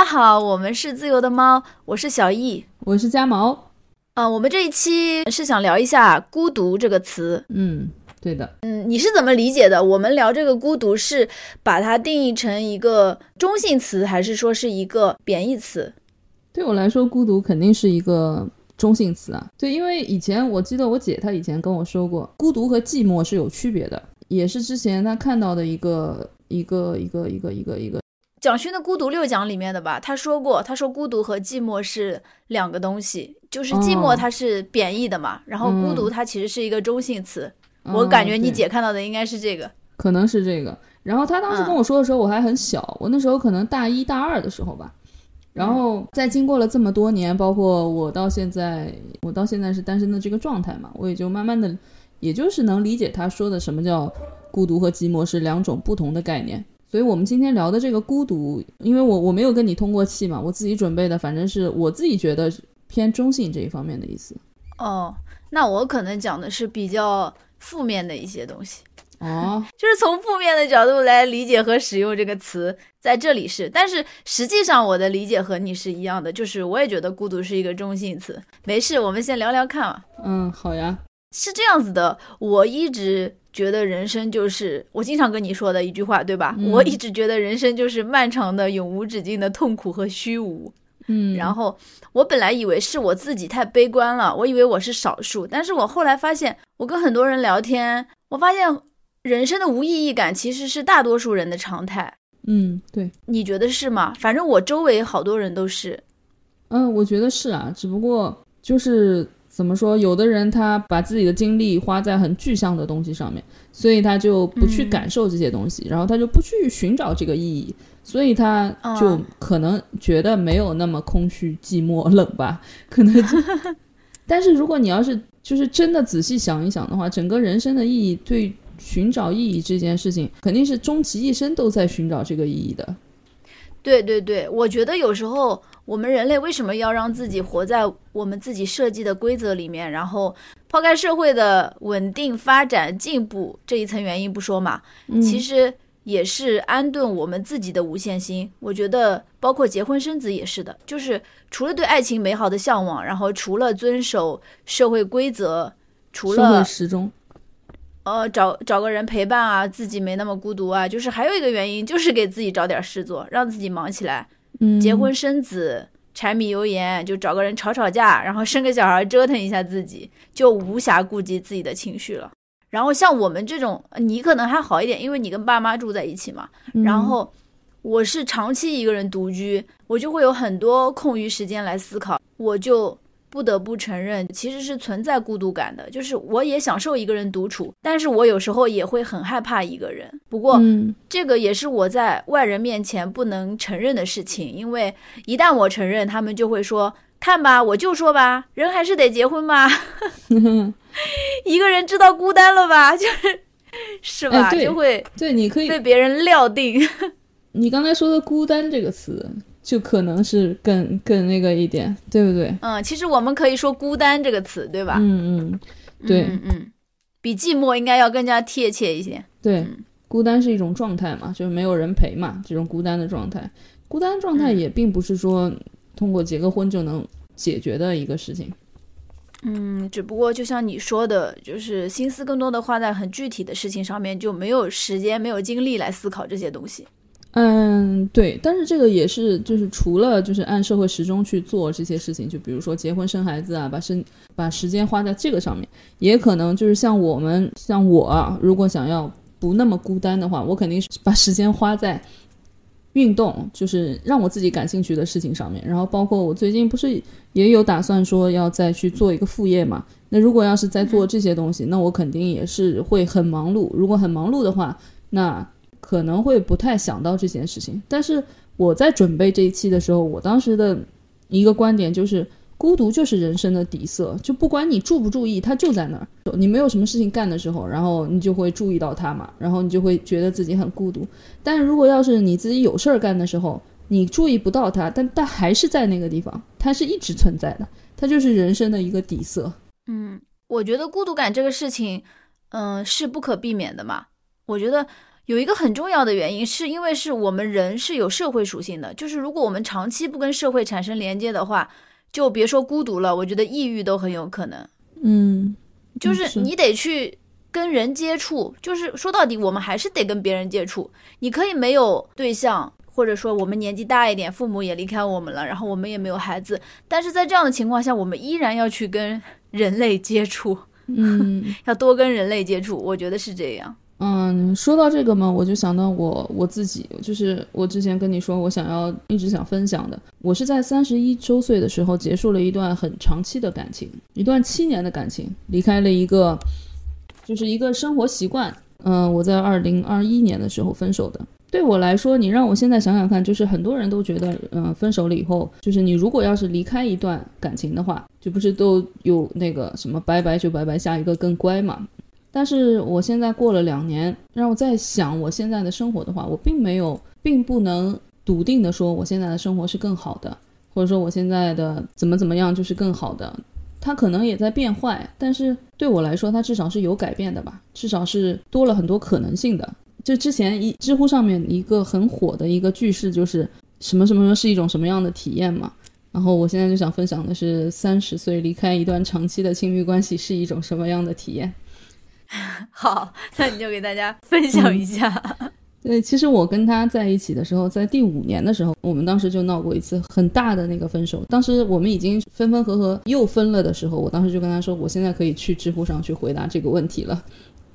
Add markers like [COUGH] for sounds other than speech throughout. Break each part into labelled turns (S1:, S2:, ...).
S1: 家好，我们是自由的猫，我是小易，
S2: 我是家毛。
S1: 啊，我们这一期是想聊一下“孤独”这个词。
S2: 嗯，对的。
S1: 嗯，你是怎么理解的？我们聊这个“孤独”是把它定义成一个中性词，还是说是一个贬义词？
S2: 对我来说，孤独肯定是一个中性词啊。对，因为以前我记得我姐她以前跟我说过，孤独和寂寞是有区别的，也是之前她看到的一个一个一个一个一个一个。
S1: 蒋勋的《孤独六讲》里面的吧，他说过，他说孤独和寂寞是两个东西，就是寂寞它是贬义的嘛，然后孤独它其实是一个中性词。我感觉你姐看到的应该是这个，
S2: 可能是这个。然后他当时跟我说的时候，我还很小，我那时候可能大一大二的时候吧。然后在经过了这么多年，包括我到现在，我到现在是单身的这个状态嘛，我也就慢慢的，也就是能理解他说的什么叫孤独和寂寞是两种不同的概念。所以，我们今天聊的这个孤独，因为我我没有跟你通过气嘛，我自己准备的，反正是我自己觉得偏中性这一方面的意思。
S1: 哦，那我可能讲的是比较负面的一些东西。
S2: 哦，
S1: 就是从负面的角度来理解和使用这个词，在这里是，但是实际上我的理解和你是一样的，就是我也觉得孤独是一个中性词。没事，我们先聊聊看嘛。
S2: 嗯，好呀。
S1: 是这样子的，我一直。觉得人生就是我经常跟你说的一句话，对吧？我一直觉得人生就是漫长的、永无止境的痛苦和虚无。
S2: 嗯，
S1: 然后我本来以为是我自己太悲观了，我以为我是少数，但是我后来发现，我跟很多人聊天，我发现人生的无意义感其实是大多数人的常态。
S2: 嗯，对，
S1: 你觉得是吗？反正我周围好多人都是。
S2: 嗯，我觉得是啊，只不过就是。怎么说？有的人他把自己的精力花在很具象的东西上面，所以他就不去感受这些东西，然后他就不去寻找这个意义，所以他就可能觉得没有那么空虚、寂寞、[LAUGHS] 冷吧？可能。[LAUGHS] 但是如果你要是就是真的仔细想一想的话，整个人生的意义，对寻找意义这件事情，肯定是终其一生都在寻找这个意义的。
S1: 对对对，我觉得有时候。我们人类为什么要让自己活在我们自己设计的规则里面？然后抛开社会的稳定发展进步这一层原因不说嘛，其实也是安顿我们自己的无限心。我觉得包括结婚生子也是的，就是除了对爱情美好的向往，然后除了遵守社会规则，除了
S2: 时钟，
S1: 呃，找找个人陪伴啊，自己没那么孤独啊，就是还有一个原因，就是给自己找点事做，让自己忙起来。结婚生子，柴米油盐，就找个人吵吵架，然后生个小孩，折腾一下自己，就无暇顾及自己的情绪了。然后像我们这种，你可能还好一点，因为你跟爸妈住在一起嘛。然后我是长期一个人独居，我就会有很多空余时间来思考，我就。不得不承认，其实是存在孤独感的。就是我也享受一个人独处，但是我有时候也会很害怕一个人。不过，这个也是我在外人面前不能承认的事情，因为一旦我承认，他们就会说：“看吧，我就说吧，人还是得结婚吧。[LAUGHS] [LAUGHS] 一个人知道孤单了吧？就是是吧？就会
S2: 对，你可以
S1: 被别人料定。
S2: 你刚才说的“孤单”这个词。就可能是更更那个一点，对不对？
S1: 嗯，其实我们可以说“孤单”这个词，对吧？
S2: 嗯嗯，对，
S1: 嗯嗯，比寂寞应该要更加贴切一些。
S2: 对，孤单是一种状态嘛，就是没有人陪嘛，这种孤单的状态。孤单状态也并不是说通过结个婚就能解决的一个事情。
S1: 嗯，只不过就像你说的，就是心思更多的花在很具体的事情上面，就没有时间、没有精力来思考这些东西。
S2: 嗯，对，但是这个也是，就是除了就是按社会时钟去做这些事情，就比如说结婚生孩子啊，把生把时间花在这个上面，也可能就是像我们像我啊，如果想要不那么孤单的话，我肯定是把时间花在运动，就是让我自己感兴趣的事情上面。然后包括我最近不是也有打算说要再去做一个副业嘛？那如果要是在做这些东西，那我肯定也是会很忙碌。如果很忙碌的话，那。可能会不太想到这件事情，但是我在准备这一期的时候，我当时的一个观点就是，孤独就是人生的底色，就不管你注不注意，它就在那儿。你没有什么事情干的时候，然后你就会注意到它嘛，然后你就会觉得自己很孤独。但是如果要是你自己有事儿干的时候，你注意不到它，但它还是在那个地方，它是一直存在的，它就是人生的一个底色。
S1: 嗯，我觉得孤独感这个事情，嗯，是不可避免的嘛。我觉得。有一个很重要的原因，是因为是我们人是有社会属性的，就是如果我们长期不跟社会产生连接的话，就别说孤独了，我觉得抑郁都很有可能。
S2: 嗯，
S1: 就是你得去跟人接触，就是说到底，我们还是得跟别人接触。你可以没有对象，或者说我们年纪大一点，父母也离开我们了，然后我们也没有孩子，但是在这样的情况下，我们依然要去跟人类接触。
S2: 嗯，[LAUGHS]
S1: 要多跟人类接触，我觉得是这样。
S2: 嗯，说到这个嘛，我就想到我我自己，就是我之前跟你说，我想要一直想分享的，我是在三十一周岁的时候结束了一段很长期的感情，一段七年的感情，离开了一个，就是一个生活习惯。嗯，我在二零二一年的时候分手的。对我来说，你让我现在想想看，就是很多人都觉得，嗯，分手了以后，就是你如果要是离开一段感情的话，就不是都有那个什么拜拜就拜拜，下一个更乖嘛。但是我现在过了两年，让我在想我现在的生活的话，我并没有，并不能笃定的说我现在的生活是更好的，或者说我现在的怎么怎么样就是更好的。它可能也在变坏，但是对我来说，它至少是有改变的吧，至少是多了很多可能性的。就之前一知乎上面一个很火的一个句式就是什么什么是一种什么样的体验嘛。然后我现在就想分享的是三十岁离开一段长期的亲密关系是一种什么样的体验。[LAUGHS]
S1: 好，那你就给大家分享一下。[LAUGHS]
S2: 对，其实我跟他在一起的时候，在第五年的时候，我们当时就闹过一次很大的那个分手。当时我们已经分分合合又分了的时候，我当时就跟他说，我现在可以去知乎上去回答这个问题了。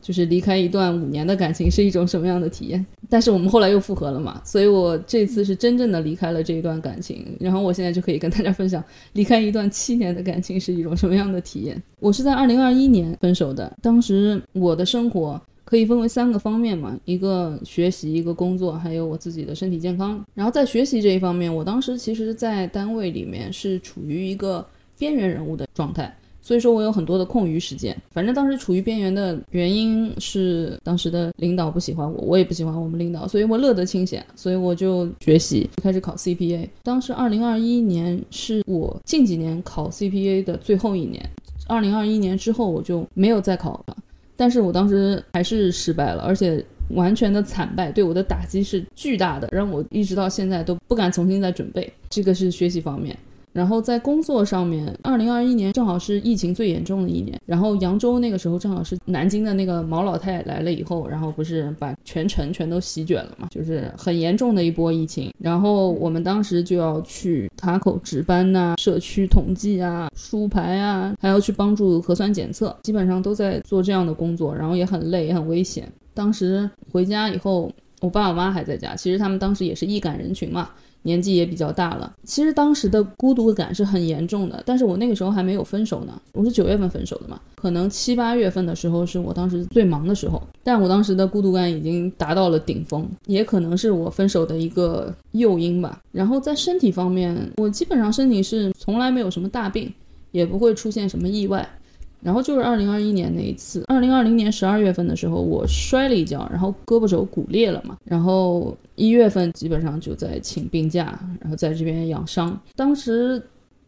S2: 就是离开一段五年的感情是一种什么样的体验？但是我们后来又复合了嘛，所以我这次是真正的离开了这一段感情。然后我现在就可以跟大家分享，离开一段七年的感情是一种什么样的体验。我是在二零二一年分手的，当时我的生活可以分为三个方面嘛，一个学习，一个工作，还有我自己的身体健康。然后在学习这一方面，我当时其实，在单位里面是处于一个边缘人物的状态。所以说我有很多的空余时间，反正当时处于边缘的原因是当时的领导不喜欢我，我也不喜欢我们领导，所以我乐得清闲，所以我就学习，开始考 CPA。当时二零二一年是我近几年考 CPA 的最后一年，二零二一年之后我就没有再考了，但是我当时还是失败了，而且完全的惨败，对我的打击是巨大的，让我一直到现在都不敢重新再准备。这个是学习方面。然后在工作上面，二零二一年正好是疫情最严重的一年。然后扬州那个时候正好是南京的那个毛老太来了以后，然后不是把全城全都席卷了嘛，就是很严重的一波疫情。然后我们当时就要去塔口值班呐，社区统计啊，输牌啊，还要去帮助核酸检测，基本上都在做这样的工作，然后也很累，也很危险。当时回家以后，我爸我妈还在家，其实他们当时也是易感人群嘛。年纪也比较大了，其实当时的孤独感是很严重的。但是我那个时候还没有分手呢，我是九月份分手的嘛，可能七八月份的时候是我当时最忙的时候，但我当时的孤独感已经达到了顶峰，也可能是我分手的一个诱因吧。然后在身体方面，我基本上身体是从来没有什么大病，也不会出现什么意外。然后就是二零二一年那一次，二零二零年十二月份的时候，我摔了一跤，然后胳膊肘骨裂了嘛。然后一月份基本上就在请病假，然后在这边养伤。当时，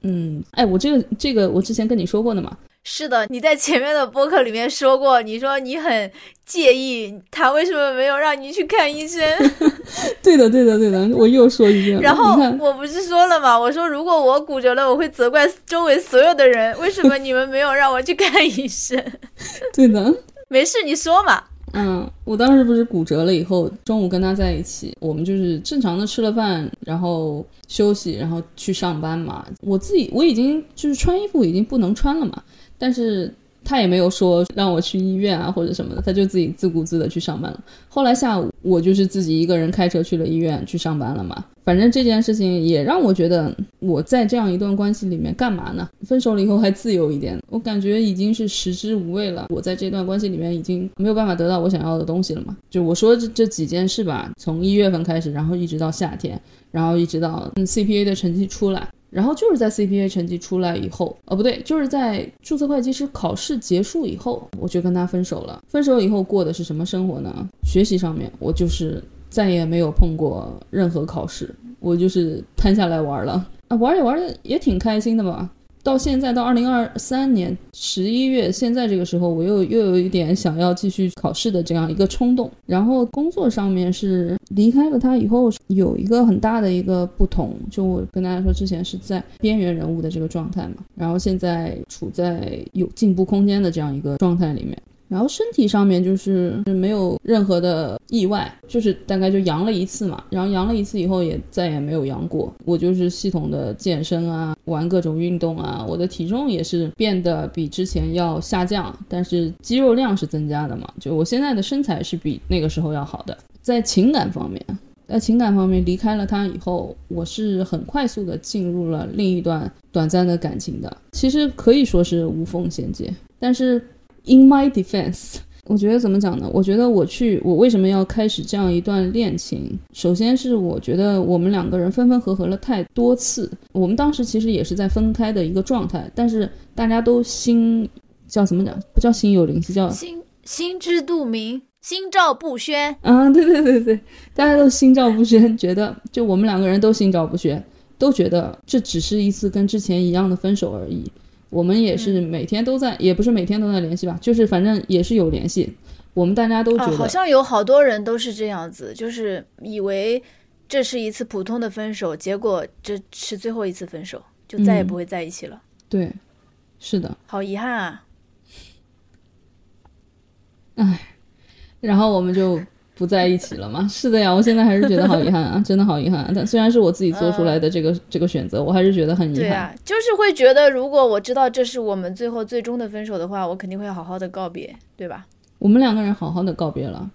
S2: 嗯，哎，我这个这个我之前跟你说过的嘛。
S1: 是的，你在前面的播客里面说过，你说你很介意他为什么没有让你去看医生。[LAUGHS] [LAUGHS]
S2: 对的，对的，对的，我又说一遍。
S1: 然后我不是说了吗？我说如果我骨折了，我会责怪周围所有的人，为什么你们没有让我去看医生？[LAUGHS]
S2: 对的，
S1: 没事，你说嘛。
S2: 嗯，我当时不是骨折了以后，中午跟他在一起，我们就是正常的吃了饭，然后休息，然后去上班嘛。我自己我已经就是穿衣服已经不能穿了嘛。但是他也没有说让我去医院啊或者什么的，他就自己自顾自的去上班了。后来下午我就是自己一个人开车去了医院去上班了嘛。反正这件事情也让我觉得我在这样一段关系里面干嘛呢？分手了以后还自由一点，我感觉已经是食之无味了。我在这段关系里面已经没有办法得到我想要的东西了嘛。就我说这这几件事吧，从一月份开始，然后一直到夏天，然后一直到嗯 CPA 的成绩出来。然后就是在 CPA 成绩出来以后，哦不对，就是在注册会计师考试结束以后，我就跟他分手了。分手以后过的是什么生活呢？学习上面，我就是再也没有碰过任何考试，我就是摊下来玩了啊，玩也玩的也挺开心的吧。到现在到二零二三年十一月，现在这个时候，我又又有一点想要继续考试的这样一个冲动。然后工作上面是离开了他以后，有一个很大的一个不同，就我跟大家说，之前是在边缘人物的这个状态嘛，然后现在处在有进步空间的这样一个状态里面。然后身体上面就是没有任何的意外，就是大概就阳了一次嘛，然后阳了一次以后也再也没有阳过。我就是系统的健身啊，玩各种运动啊，我的体重也是变得比之前要下降，但是肌肉量是增加的嘛。就我现在的身材是比那个时候要好的。在情感方面，在情感方面离开了他以后，我是很快速的进入了另一段短暂的感情的，其实可以说是无缝衔接，但是。In my defense，我觉得怎么讲呢？我觉得我去，我为什么要开始这样一段恋情？首先是我觉得我们两个人分分合合了太多次，我们当时其实也是在分开的一个状态，但是大家都心叫怎么讲？不叫心有灵犀，叫
S1: 心心知肚明，心照不宣。
S2: 啊，对对对对，大家都心照不宣，觉得就我们两个人都心照不宣，都觉得这只是一次跟之前一样的分手而已。我们也是每天都在，也不是每天都在联系吧，就是反正也是有联系。我们大家都觉得，
S1: 好像有好多人都是这样子，就是以为这是一次普通的分手，结果这是最后一次分手，就再也不会在一起了。
S2: 对，是的，
S1: 好遗憾啊。
S2: 唉，然后我们就。不在一起了吗？[LAUGHS] 是的呀，我现在还是觉得好遗憾啊，[LAUGHS] 真的好遗憾。但虽然是我自己做出来的这个这个选择，我还是觉得很遗憾。对
S1: 啊，就是会觉得，如果我知道这是我们最后最终的分手的话，我肯定会好好的告别，对吧？
S2: 我们两个人好好的告别了，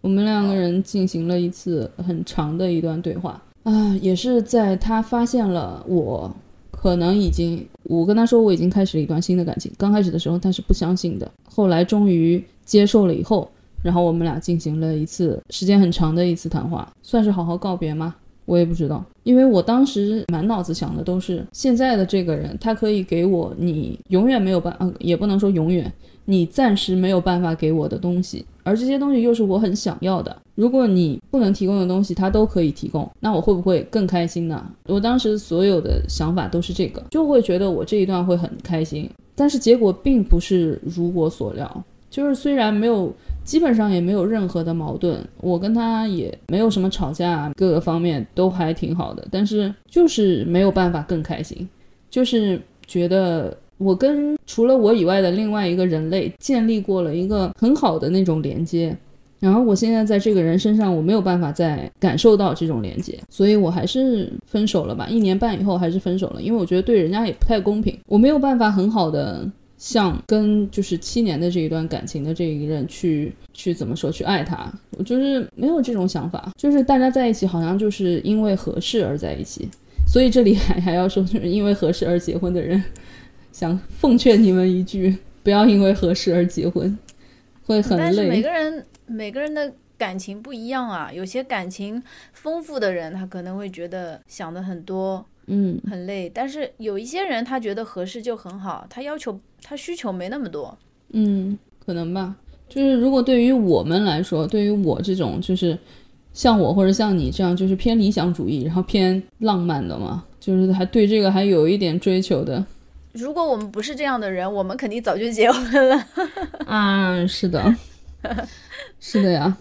S2: 我们两个人进行了一次很长的一段对话啊，也是在他发现了我可能已经，我跟他说我已经开始了一段新的感情。刚开始的时候他是不相信的，后来终于接受了以后。然后我们俩进行了一次时间很长的一次谈话，算是好好告别吗？我也不知道，因为我当时满脑子想的都是现在的这个人，他可以给我你永远没有办，嗯，也不能说永远，你暂时没有办法给我的东西，而这些东西又是我很想要的。如果你不能提供的东西，他都可以提供，那我会不会更开心呢？我当时所有的想法都是这个，就会觉得我这一段会很开心，但是结果并不是如我所料，就是虽然没有。基本上也没有任何的矛盾，我跟他也没有什么吵架，各个方面都还挺好的。但是就是没有办法更开心，就是觉得我跟除了我以外的另外一个人类建立过了一个很好的那种连接，然后我现在在这个人身上我没有办法再感受到这种连接，所以我还是分手了吧。一年半以后还是分手了，因为我觉得对人家也不太公平，我没有办法很好的。像跟就是七年的这一段感情的这一任去去怎么说去爱他，我就是没有这种想法，就是大家在一起好像就是因为合适而在一起，所以这里还还要说就是因为合适而结婚的人，想奉劝你们一句，不要因为合适而结婚，会很累。但
S1: 是每个人每个人的感情不一样啊，有些感情丰富的人，他可能会觉得想的很多。
S2: 嗯，
S1: 很累，但是有一些人他觉得合适就很好，他要求他需求没那么多。
S2: 嗯，可能吧。就是如果对于我们来说，对于我这种就是像我或者像你这样就是偏理想主义，然后偏浪漫的嘛，就是还对这个还有一点追求的。
S1: 如果我们不是这样的人，我们肯定早就结婚了。[LAUGHS]
S2: 啊，是的，[LAUGHS] 是的呀。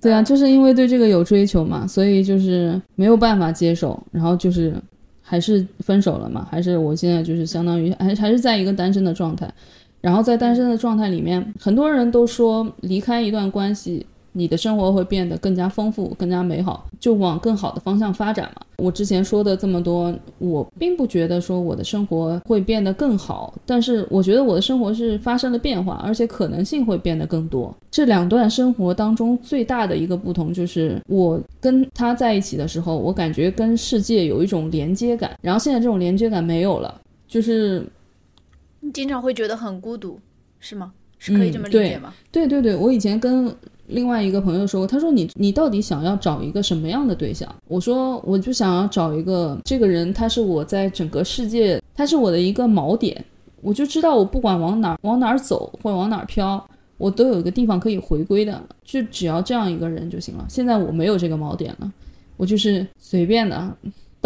S2: 对啊，[LAUGHS] 就是因为对这个有追求嘛，所以就是没有办法接受，然后就是。还是分手了嘛？还是我现在就是相当于还还是在一个单身的状态，然后在单身的状态里面，很多人都说离开一段关系。你的生活会变得更加丰富、更加美好，就往更好的方向发展嘛。我之前说的这么多，我并不觉得说我的生活会变得更好，但是我觉得我的生活是发生了变化，而且可能性会变得更多。这两段生活当中最大的一个不同就是，我跟他在一起的时候，我感觉跟世界有一种连接感，然后现在这种连接感没有了，就是
S1: 你经常会觉得很孤独，是吗？是可以这么理解吗？
S2: 对对对，我以前跟。另外一个朋友说，他说你你到底想要找一个什么样的对象？我说我就想要找一个这个人，他是我在整个世界，他是我的一个锚点，我就知道我不管往哪往哪走或者往哪飘，我都有一个地方可以回归的，就只要这样一个人就行了。现在我没有这个锚点了，我就是随便的。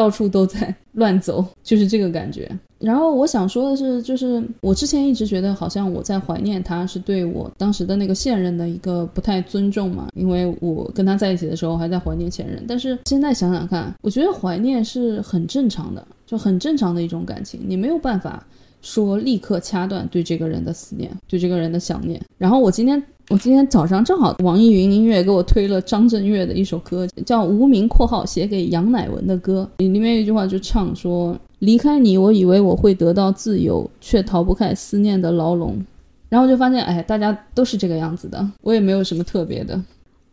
S2: 到处都在 [LAUGHS] 乱走，就是这个感觉。然后我想说的是，就是我之前一直觉得好像我在怀念他，是对我当时的那个现任的一个不太尊重嘛，因为我跟他在一起的时候还在怀念前任。但是现在想想看，我觉得怀念是很正常的，就很正常的一种感情，你没有办法说立刻掐断对这个人的思念，对这个人的想念。然后我今天。我今天早上正好网易云音乐给我推了张震岳的一首歌，叫《无名》（括号写给杨乃文的歌）。里面有一句话就唱说：“离开你，我以为我会得到自由，却逃不开思念的牢笼。”然后就发现，哎，大家都是这个样子的，我也没有什么特别的。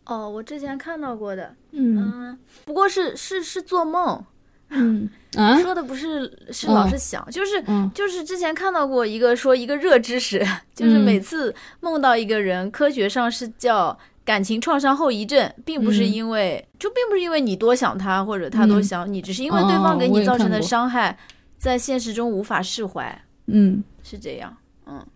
S1: 哦，我之前看到过的，嗯，不过是是是做梦。
S2: 嗯。啊，
S1: 说的不是是老是想，就是就是之前看到过一个说一个热知识，[LAUGHS] 就是每次梦到一个人，科学上是叫感情创伤后遗症，并不是因为就并不是因为你多想他或者他多想你，只是因为对方给你造成的伤害，在现实中无法释怀。
S2: 嗯，
S1: 是这样。嗯。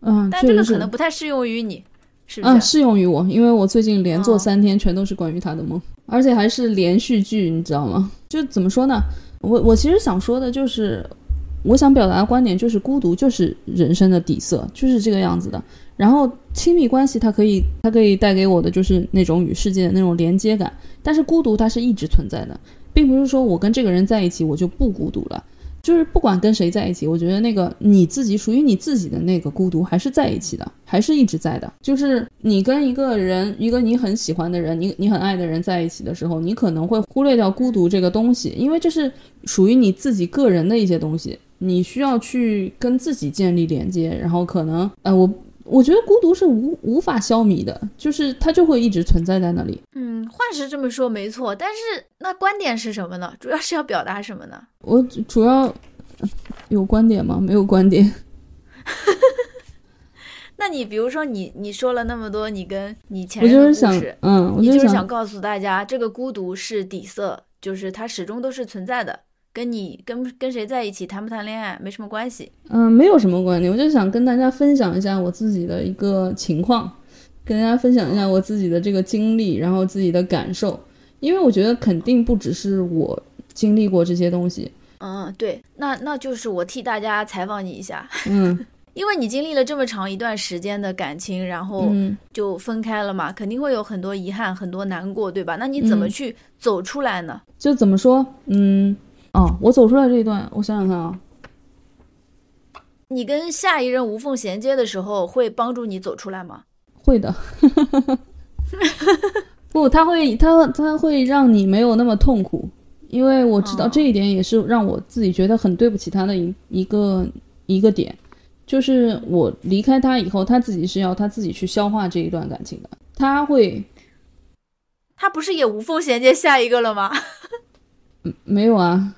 S2: 嗯，
S1: 但这个可能不太适用于你，是不
S2: 是？适用于我，因为我最近连做三天，全都是关于他的梦。而且还是连续剧，你知道吗？就怎么说呢？我我其实想说的就是，我想表达的观点就是，孤独就是人生的底色，就是这个样子的。然后亲密关系它可以它可以带给我的就是那种与世界的那种连接感，但是孤独它是一直存在的，并不是说我跟这个人在一起我就不孤独了。就是不管跟谁在一起，我觉得那个你自己属于你自己的那个孤独还是在一起的，还是一直在的。就是你跟一个人，一个你很喜欢的人，你你很爱的人在一起的时候，你可能会忽略掉孤独这个东西，因为这是属于你自己个人的一些东西，你需要去跟自己建立连接，然后可能，呃，我。我觉得孤独是无无法消弭的，就是它就会一直存在在那里。
S1: 嗯，话是这么说没错，但是那观点是什么呢？[LAUGHS] 主要是要表达什么呢？
S2: 我主要有观点吗？没有观点。[LAUGHS]
S1: 那你比如说你你说了那么多，你跟你前任
S2: 的故事，嗯，
S1: 你就是
S2: 想
S1: 告诉大家，这个孤独是底色，就是它始终都是存在的。跟你跟跟谁在一起谈不谈恋爱没什么关系，
S2: 嗯，没有什么关系。我就想跟大家分享一下我自己的一个情况，跟大家分享一下我自己的这个经历，然后自己的感受，因为我觉得肯定不只是我经历过这些东西。
S1: 嗯，对，那那就是我替大家采访你一下，
S2: 嗯，[LAUGHS]
S1: 因为你经历了这么长一段时间的感情，然后就分开了嘛，肯定会有很多遗憾，很多难过，对吧？那你怎么去走出来呢？
S2: 就怎么说，嗯。哦，我走出来这一段，我想想看啊。
S1: 你跟下一任无缝衔接的时候，会帮助你走出来吗？
S2: 会的。[LAUGHS] 不，他会，他他会让你没有那么痛苦，因为我知道这一点也是让我自己觉得很对不起他的一一个一个点，就是我离开他以后，他自己是要他自己去消化这一段感情的。他会，
S1: 他不是也无缝衔接下一个了吗？[LAUGHS]
S2: 嗯，没有啊。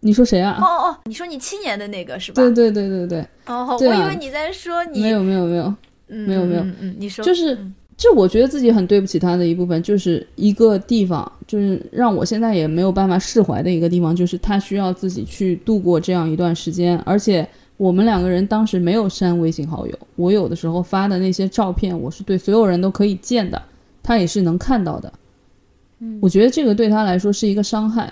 S2: 你说谁啊？
S1: 哦哦，你说你七年的那个是吧？
S2: 对对对对对。
S1: 哦，我以为你在说你。
S2: 没有没有没有，没有没有。
S1: 嗯，你说。
S2: 就是，这我觉得自己很对不起他的一部分，就是一个地方，就是让我现在也没有办法释怀的一个地方，就是他需要自己去度过这样一段时间，而且我们两个人当时没有删微信好友，我有的时候发的那些照片，我是对所有人都可以见的，他也是能看到的。
S1: 嗯，
S2: 我觉得这个对他来说是一个伤害。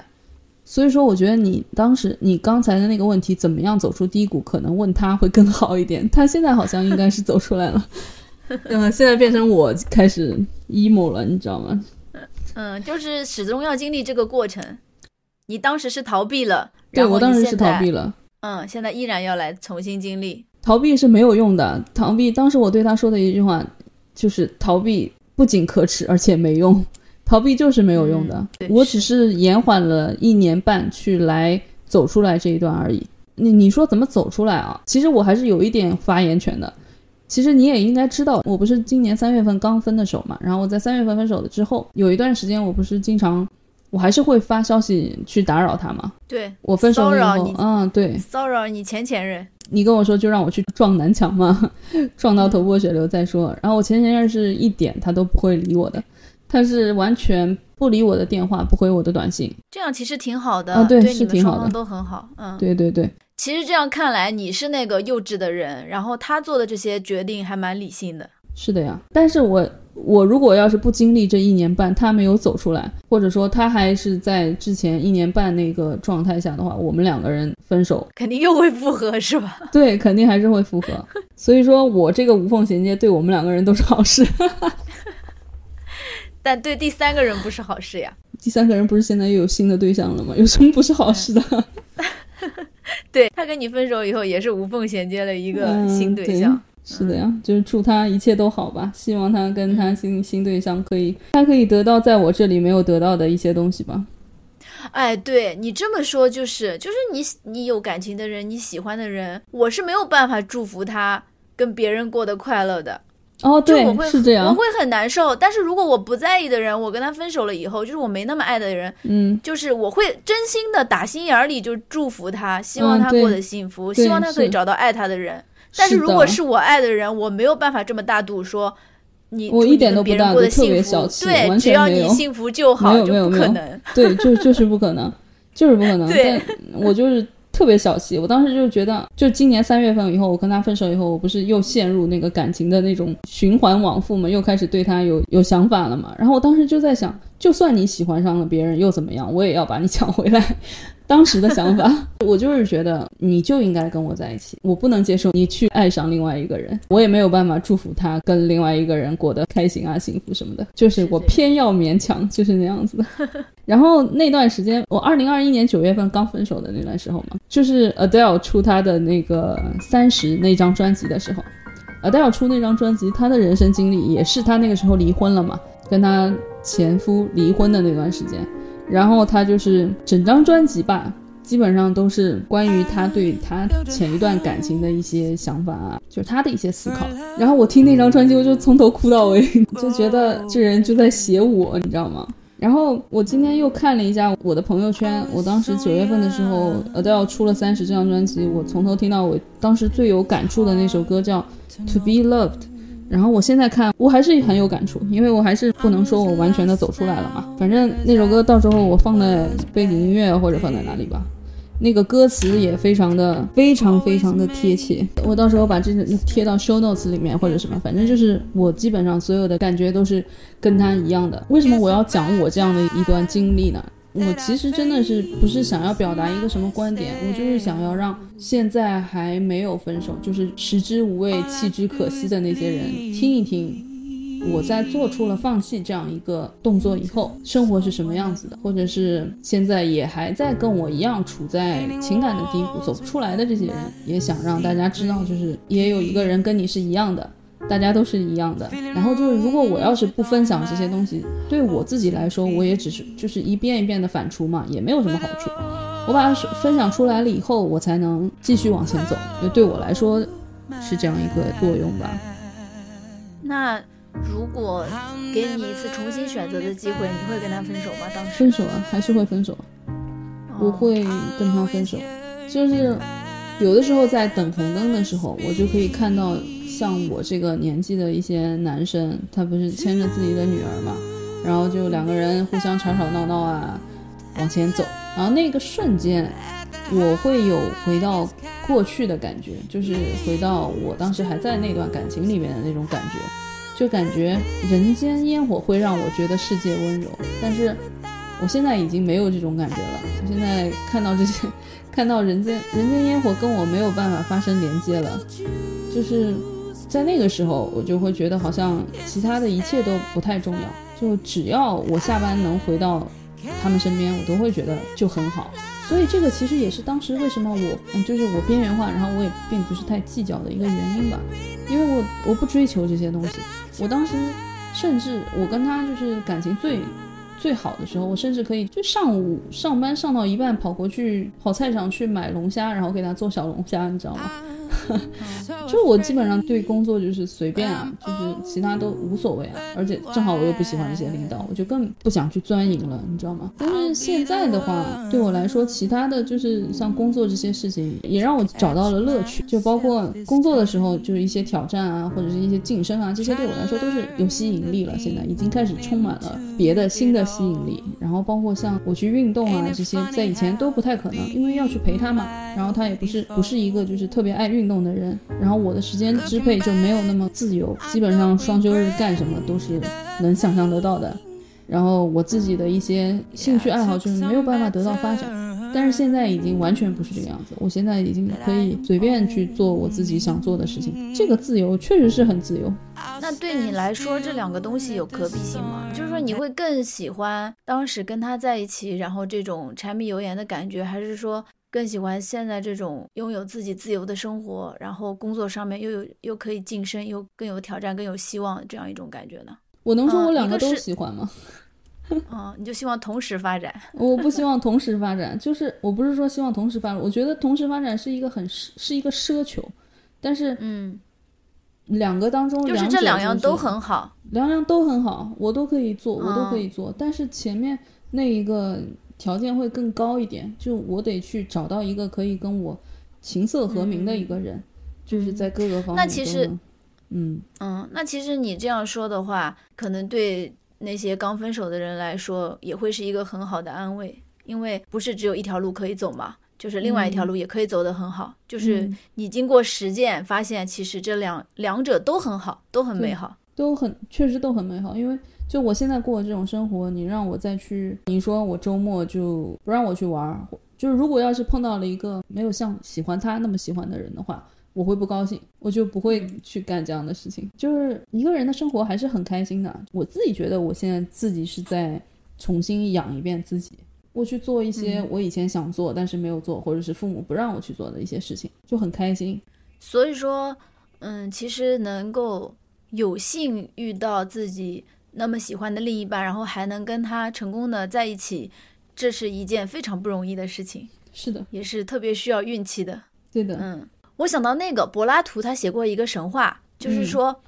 S2: 所以说，我觉得你当时你刚才的那个问题，怎么样走出低谷，可能问他会更好一点。他现在好像应该是走出来了，[LAUGHS] 嗯，现在变成我开始 emo 了，你知道吗？
S1: 嗯，就是始终要经历这个过程。你当时是逃避了，
S2: 对我当时是逃避了，
S1: 嗯，现在依然要来重新经历。
S2: 逃避是没有用的，逃避。当时我对他说的一句话就是：逃避不仅可耻，而且没用。逃避就是没有用的，我只是延缓了一年半去来走出来这一段而已。你你说怎么走出来啊？其实我还是有一点发言权的。其实你也应该知道，我不是今年三月份刚分的手嘛，然后我在三月份分手了之后，有一段时间我不是经常，我还是会发消息去打扰他嘛。
S1: 对
S2: 我分手了以后，嗯，对，
S1: 骚扰你前前任。
S2: 你跟我说就让我去撞南墙嘛，撞到头破血流再说。然后我前前任是一点他都不会理我的。他是完全不理我的电话，不回我的短信，
S1: 这样其实挺好的，
S2: 对，
S1: 是
S2: 挺好的，
S1: 都很好，嗯，
S2: 对对对。
S1: 其实这样看来，你是那个幼稚的人，然后他做的这些决定还蛮理性的。
S2: 是的呀，但是我我如果要是不经历这一年半，他没有走出来，或者说他还是在之前一年半那个状态下的话，我们两个人分手，
S1: 肯定又会复合，是吧？[LAUGHS]
S2: 对，肯定还是会复合。所以说我这个无缝衔接，对我们两个人都是好事。
S1: 但对第三个人不是好事呀。
S2: 第三个人不是现在又有新的对象了吗？有什么不是好事的？[LAUGHS]
S1: 对他跟你分手以后，也是无缝衔接了一个新对象。
S2: 是的呀，就是祝他一切都好吧。希望他跟他新新对象可以，他可以得到在我这里没有得到的一些东西吧。
S1: 哎，对你这么说，就是就是你你有感情的人，你喜欢的人，我是没有办法祝福他跟别人过得快乐的。
S2: 哦，对，我会是这样，
S1: 我会很难受。但是如果我不在意的人，我跟他分手了以后，就是我没那么爱的人，
S2: 嗯，
S1: 就是我会真心的打心眼里就祝福他，希望他过得幸福，希望他可以找到爱他的人。但是如果是我爱的人，我没有办法这么大度说，你
S2: 我一点都不大度，
S1: 特
S2: 别小气，
S1: 对，只要你幸福就好，
S2: 没有没有没有，对，就就是不可能，就是不可能。[LAUGHS] 对，我就是。特别小气，我当时就觉得，就今年三月份以后，我跟他分手以后，我不是又陷入那个感情的那种循环往复嘛，又开始对他有有想法了嘛。然后我当时就在想，就算你喜欢上了别人又怎么样，我也要把你抢回来。[LAUGHS] 当时的想法，[LAUGHS] 我就是觉得你就应该跟我在一起，我不能接受你去爱上另外一个人，我也没有办法祝福他跟另外一个人过得开心啊、幸福什么的，就是我偏要勉强，就是那样子。的。[LAUGHS] 然后那段时间，我二零二一年九月份刚分手的那段时候嘛，就是 Adele 出他的那个三十那张专辑的时候，Adele 出那张专辑，他的人生经历也是他那个时候离婚了嘛，跟他前夫离婚的那段时间。然后他就是整张专辑吧，基本上都是关于他对他前一段感情的一些想法啊，就是他的一些思考。然后我听那张专辑，我就从头哭到尾，[LAUGHS] 就觉得这人就在写我，你知道吗？然后我今天又看了一下我的朋友圈，我当时九月份的时候，Adele 出了三十这张专辑，我从头听到尾，当时最有感触的那首歌叫《To Be Loved》。然后我现在看，我还是很有感触，因为我还是不能说我完全的走出来了嘛。反正那首歌到时候我放在背景音乐或者放在哪里吧，那个歌词也非常的非常非常的贴切。我到时候把这个贴到 show notes 里面或者什么，反正就是我基本上所有的感觉都是跟他一样的。为什么我要讲我这样的一段经历呢？我其实真的是不是想要表达一个什么观点，我就是想要让现在还没有分手，就是食之无味弃之可惜的那些人听一听，我在做出了放弃这样一个动作以后，生活是什么样子的，或者是现在也还在跟我一样处在情感的低谷走不出来的这些人，也想让大家知道，就是也有一个人跟你是一样的。大家都是一样的，然后就是，如果我要是不分享这些东西，对我自己来说，我也只是就是一遍一遍的反刍嘛，也没有什么好处。我把它分享出来了以后，我才能继续往前走，就对我来说是这样一个作用吧。
S1: 那如果给你一次重新选择的机会，你会跟他分手吗？当时
S2: 分手啊，还是会分手？我会跟他分手。就是有的时候在等红灯的时候，我就可以看到。像我这个年纪的一些男生，他不是牵着自己的女儿嘛，然后就两个人互相吵吵闹闹啊，往前走，然后那个瞬间，我会有回到过去的感觉，就是回到我当时还在那段感情里面的那种感觉，就感觉人间烟火会让我觉得世界温柔，但是我现在已经没有这种感觉了，我现在看到这些，[LAUGHS] 看到人间人间烟火跟我没有办法发生连接了，就是。在那个时候，我就会觉得好像其他的一切都不太重要，就只要我下班能回到他们身边，我都会觉得就很好。所以这个其实也是当时为什么我，嗯，就是我边缘化，然后我也并不是太计较的一个原因吧。因为我我不追求这些东西，我当时甚至我跟他就是感情最最好的时候，我甚至可以就上午上班上到一半跑过去跑菜场去买龙虾，然后给他做小龙虾，你知道吗？[LAUGHS] 就我基本上对工作就是随便啊，就是其他都无所谓啊，而且正好我又不喜欢这些领导，我就更不想去钻营了，你知道吗？但是现在的话，对我来说，其他的就是像工作这些事情，也让我找到了乐趣，就包括工作的时候，就是一些挑战啊，或者是一些晋升啊，这些对我来说都是有吸引力了。现在已经开始充满了别的新的吸引力，然后包括像我去运动啊这些，在以前都不太可能，因为要去陪他嘛。然后他也不是不是一个就是特别爱运动的人，然后我的时间支配就没有那么自由，基本上双休日干什么都是能想象得到的，然后我自己的一些兴趣爱好就是没有办法得到发展。但是现在已经完全不是这个样子，我现在已经可以随便去做我自己想做的事情，这个自由确实是很自由。
S1: 那对你来说，这两个东西有可比性吗？就是说，你会更喜欢当时跟他在一起，然后这种柴米油盐的感觉，还是说更喜欢现在这种拥有自己自由的生活，然后工作上面又有又可以晋升，又更有挑战，更有希望这样一种感觉呢？
S2: 我能说我两个都喜欢吗？
S1: 哦，[LAUGHS] 你就希望同时发展？[LAUGHS]
S2: 我不希望同时发展，就是我不是说希望同时发展，我觉得同时发展是一个很是一个奢求，但是
S1: 嗯，
S2: 两个当中
S1: 就是这两
S2: 样
S1: 都很好，
S2: 两样都很好，我都可以做，我都可以做，但是前面那一个条件会更高一点，就我得去找到一个可以跟我琴瑟和鸣的一个人，就是在各个方面
S1: 那其实，
S2: 嗯
S1: 嗯，那其实你这样说的话，可能对。那些刚分手的人来说，也会是一个很好的安慰，因为不是只有一条路可以走嘛，就是另外一条路也可以走得很好。就是你经过实践发现，其实这两两者都很好，都很美好，
S2: 都很确实都很美好。因为就我现在过的这种生活，你让我再去，你说我周末就不让我去玩，就是如果要是碰到了一个没有像喜欢他那么喜欢的人的话。我会不高兴，我就不会去干这样的事情。[LAUGHS] 就是一个人的生活还是很开心的。我自己觉得，我现在自己是在重新养一遍自己，我去做一些我以前想做但是没有做，或者是父母不让我去做的一些事情，就很开心。
S1: 所以说，嗯，其实能够有幸遇到自己那么喜欢的另一半，然后还能跟他成功的在一起，这是一件非常不容易的事情。
S2: 是的，
S1: 也是特别需要运气的。
S2: 对的，
S1: 嗯。我想到那个柏拉图，他写过一个神话，就是说，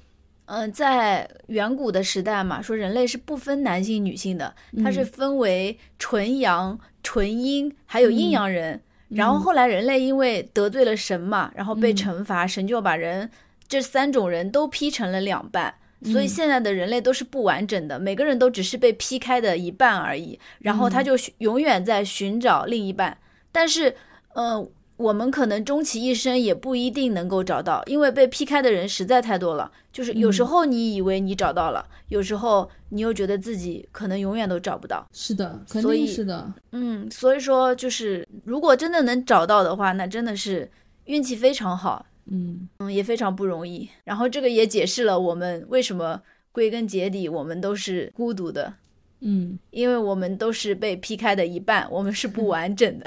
S1: 嗯，在远古的时代嘛，说人类是不分男性女性的，它是分为纯阳、纯阴，还有阴阳人。然后后来人类因为得罪了神嘛，然后被惩罚，神就把人这三种人都劈成了两半，所以现在的人类都是不完整的，每个人都只是被劈开的一半而已。然后他就永远在寻找另一半，但是，呃。我们可能终其一生也不一定能够找到，因为被劈开的人实在太多了。就是有时候你以为你找到了，有时候你又觉得自己可能永远都找不到。
S2: 是的，肯定是的。
S1: 嗯，所以说就是如果真的能找到的话，那真的是运气非常好。
S2: 嗯
S1: 嗯，也非常不容易。然后这个也解释了我们为什么归根结底我们都是孤独的。
S2: 嗯，
S1: 因为我们都是被劈开的一半，我们是不完整的。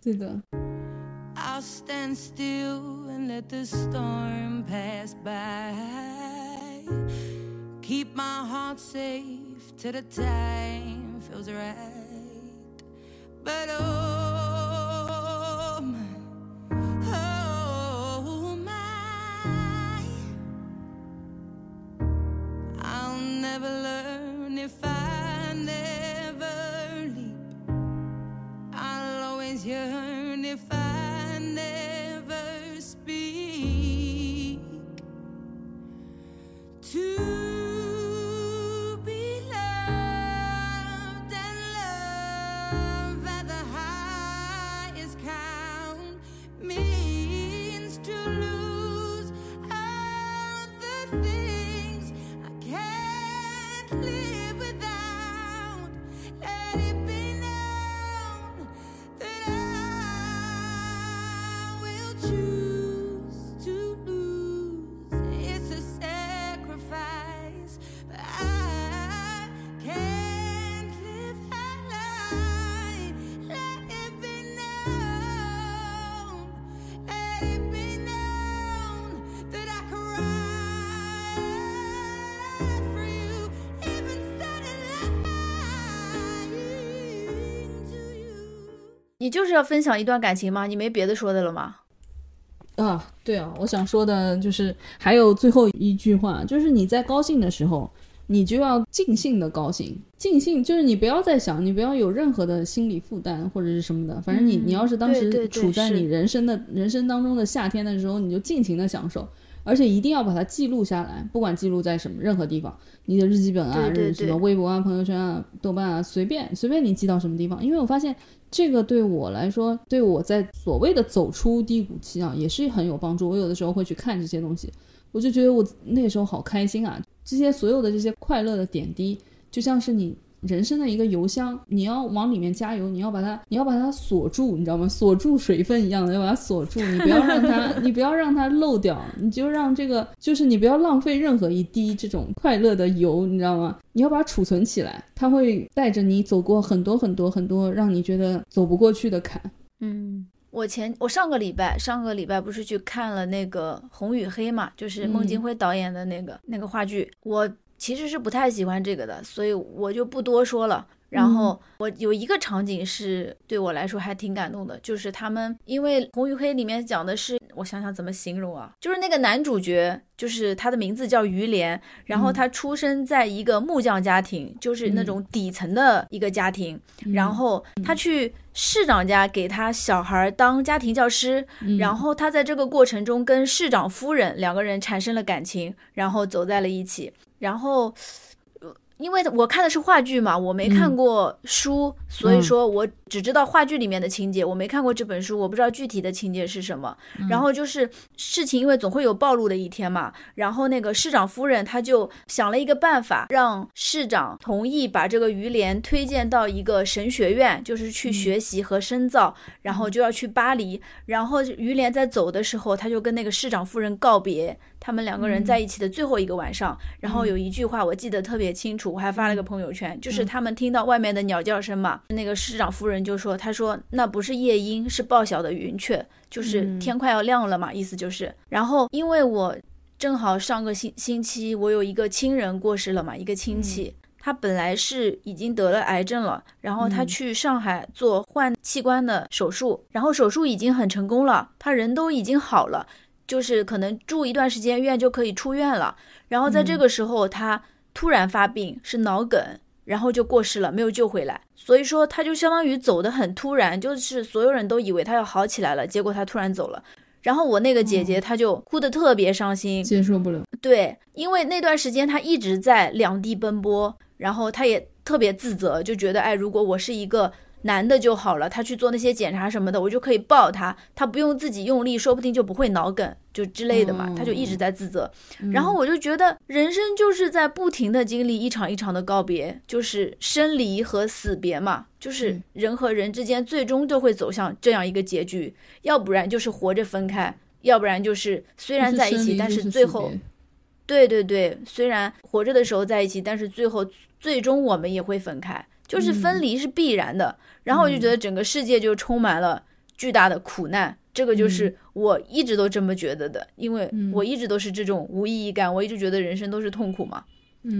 S2: 对的。
S3: I'll stand still and let the storm pass by. Keep my heart safe till the time feels right. But oh never learn if I never leap. I'll always yearn if I never speak to.
S1: 你就是要分享一段感情吗？你没别的说的了吗？
S2: 啊，对啊，我想说的就是还有最后一句话，就是你在高兴的时候，你就要尽兴的高兴，尽兴就是你不要再想，你不要有任何的心理负担或者是什么的，反正你你要是当时处在你人生的人生当中的夏天的时候，你就尽情的享受。而且一定要把它记录下来，不管记录在什么任何地方，你的日记本啊，
S1: 对对
S2: 什么微博啊、朋友圈啊、豆瓣啊，随便随便你记到什么地方，因为我发现这个对我来说，对我在所谓的走出低谷期啊，也是很有帮助。我有的时候会去看这些东西，我就觉得我那个时候好开心啊！这些所有的这些快乐的点滴，就像是你人生的一个油箱，你要往里面加油，你要把它，你要把它锁住，你知道吗？锁住水分一样的，要把它锁住，你不要让它，你不要让它漏掉，你就让这个，就是你不要浪费任何一滴这种快乐的油，你知道吗？你要把它储存起来，它会带着你走过很多很多很多让你觉得走不过去的坎。
S1: 嗯，我前我上个礼拜上个礼拜不是去看了那个《红与黑》嘛，就是孟京辉导演的那个、那个话剧，我其实是不太喜欢这个的，所以我就不多说了。然后我有一个场景是对我来说还挺感动的，就是他们因为《红与黑》里面讲的是，我想想怎么形容啊，就是那个男主角，就是他的名字叫于连，然后他出生在一个木匠家庭，就是那种底层的一个家庭，然后他去市长家给他小孩当家庭教师，然后他在这个过程中跟市长夫人两个人产生了感情，然后走在了一起，然后。呃因为我看的是话剧嘛，我没看过书，所以说我只知道话剧里面的情节，我没看过这本书，我不知道具体的情节是什么。然后就是事情，因为总会有暴露的一天嘛。然后那个市长夫人，她就想了一个办法，让市长同意把这个于连推荐到一个神学院，就是去学习和深造，然后就要去巴黎。然后于连在走的时候，他就跟那个市长夫人告别。他们两个人在一起的最后一个晚上，然后有一句话我记得特别清楚，我还发了个朋友圈，就是他们听到外面的鸟叫声嘛，那个市长夫人就说：“他说那不是夜莺，是报晓的云雀，就是天快要亮了嘛，意思就是。然后因为我正好上个星星期我有一个亲人过世了嘛，一个亲戚。他本来是已经得了癌症了，然后他去上海做换器官的手术，然后手术已经很成功了，他人都已经好了。就是可能住一段时间院就可以出院了，然后在这个时候他突然发病，是脑梗，然后就过世了，没有救回来。所以说他就相当于走得很突然，就是所有人都以为他要好起来了，结果他突然走了。然后我那个姐姐她就哭得特别伤心，
S2: 接受不了。
S1: 对，因为那段时间她一直在两地奔波，然后她也特别自责，就觉得哎，如果我是一个。男的就好了，他去做那些检查什么的，我就可以抱他，他不用自己用力，说不定就不会脑梗，就之类的嘛。他就一直在自责，然后我就觉得人生就是在不停的经历一场一场的告别，就是生离和死别嘛，就是人和人之间最终都会走向这样一个结局，要不然就是活着分开，要不然就是虽然在一起，但是最后，对对对，虽然活着的时候在一起，但是最后最终我们也会分开。就是分离是必然的，然后我就觉得整个世界就充满了巨大的苦难，这个就是我一直都这么觉得的，因为我一直都是这种无意义感，我一直觉得人生都是痛苦嘛，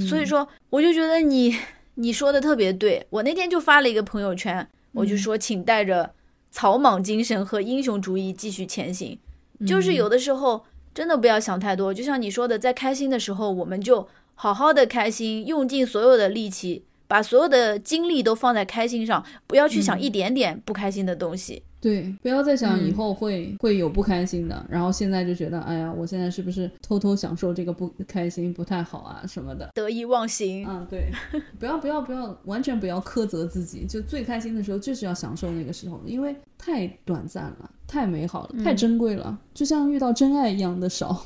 S1: 所以说我就觉得你你说的特别对，我那天就发了一个朋友圈，我就说请带着草莽精神和英雄主义继续前行，就是有的时候真的不要想太多，就像你说的，在开心的时候我们就好好的开心，用尽所有的力气。把所有的精力都放在开心上，不要去想一点点不开心的东西。
S2: 对，不要再想以后会会有不开心的，然后现在就觉得，哎呀，我现在是不是偷偷享受这个不开心不太好啊什么的，
S1: 得意忘形。
S2: 啊，对，不要不要不要，完全不要苛责自己，就最开心的时候就是要享受那个时候，因为太短暂了，太美好了，太珍贵了，就像遇到真爱一样的少。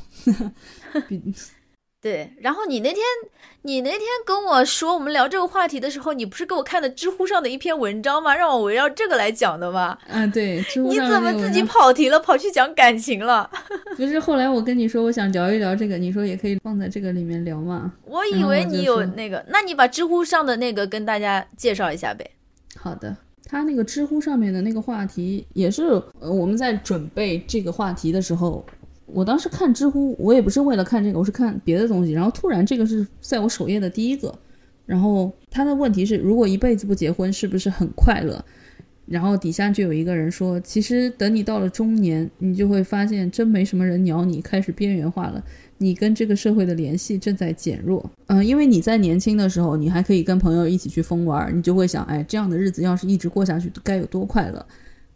S2: [LAUGHS] 比
S1: 对，然后你那天，你那天跟我说我们聊这个话题的时候，你不是给我看的知乎上的一篇文章吗？让我围绕这个来讲的吗？
S2: 嗯，对。
S1: 你怎么自己跑题了，跑去讲感情了？[LAUGHS]
S2: 不是，后来我跟你说我想聊一聊这个，你说也可以放在这个里面聊嘛。
S1: 我以为你有那个，那你把知乎上的那个跟大家介绍一下呗。
S2: 好的，他那个知乎上面的那个话题也是，呃，我们在准备这个话题的时候。我当时看知乎，我也不是为了看这个，我是看别的东西。然后突然这个是在我首页的第一个，然后他的问题是：如果一辈子不结婚，是不是很快乐？然后底下就有一个人说：其实等你到了中年，你就会发现真没什么人鸟你，开始边缘化了。你跟这个社会的联系正在减弱。嗯，因为你在年轻的时候，你还可以跟朋友一起去疯玩，你就会想：哎，这样的日子要是一直过下去，该有多快乐。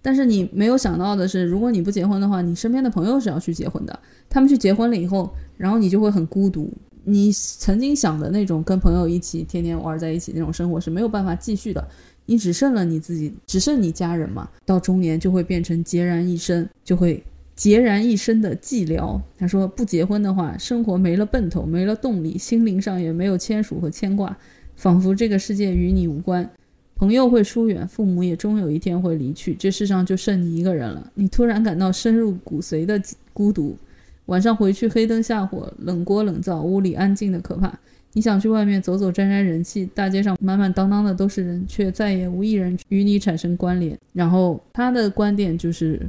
S2: 但是你没有想到的是，如果你不结婚的话，你身边的朋友是要去结婚的，他们去结婚了以后，然后你就会很孤独。你曾经想的那种跟朋友一起天天玩在一起那种生活是没有办法继续的，你只剩了你自己，只剩你家人嘛。到中年就会变成孑然一身，就会孑然一身的寂寥。他说，不结婚的话，生活没了奔头，没了动力，心灵上也没有牵属和牵挂，仿佛这个世界与你无关。朋友会疏远，父母也终有一天会离去，这世上就剩你一个人了。你突然感到深入骨髓的孤独。晚上回去，黑灯瞎火，冷锅冷灶，屋里安静的可怕。你想去外面走走，沾沾人气，大街上满满当当的都是人，却再也无一人与你产生关联。然后他的观点就是，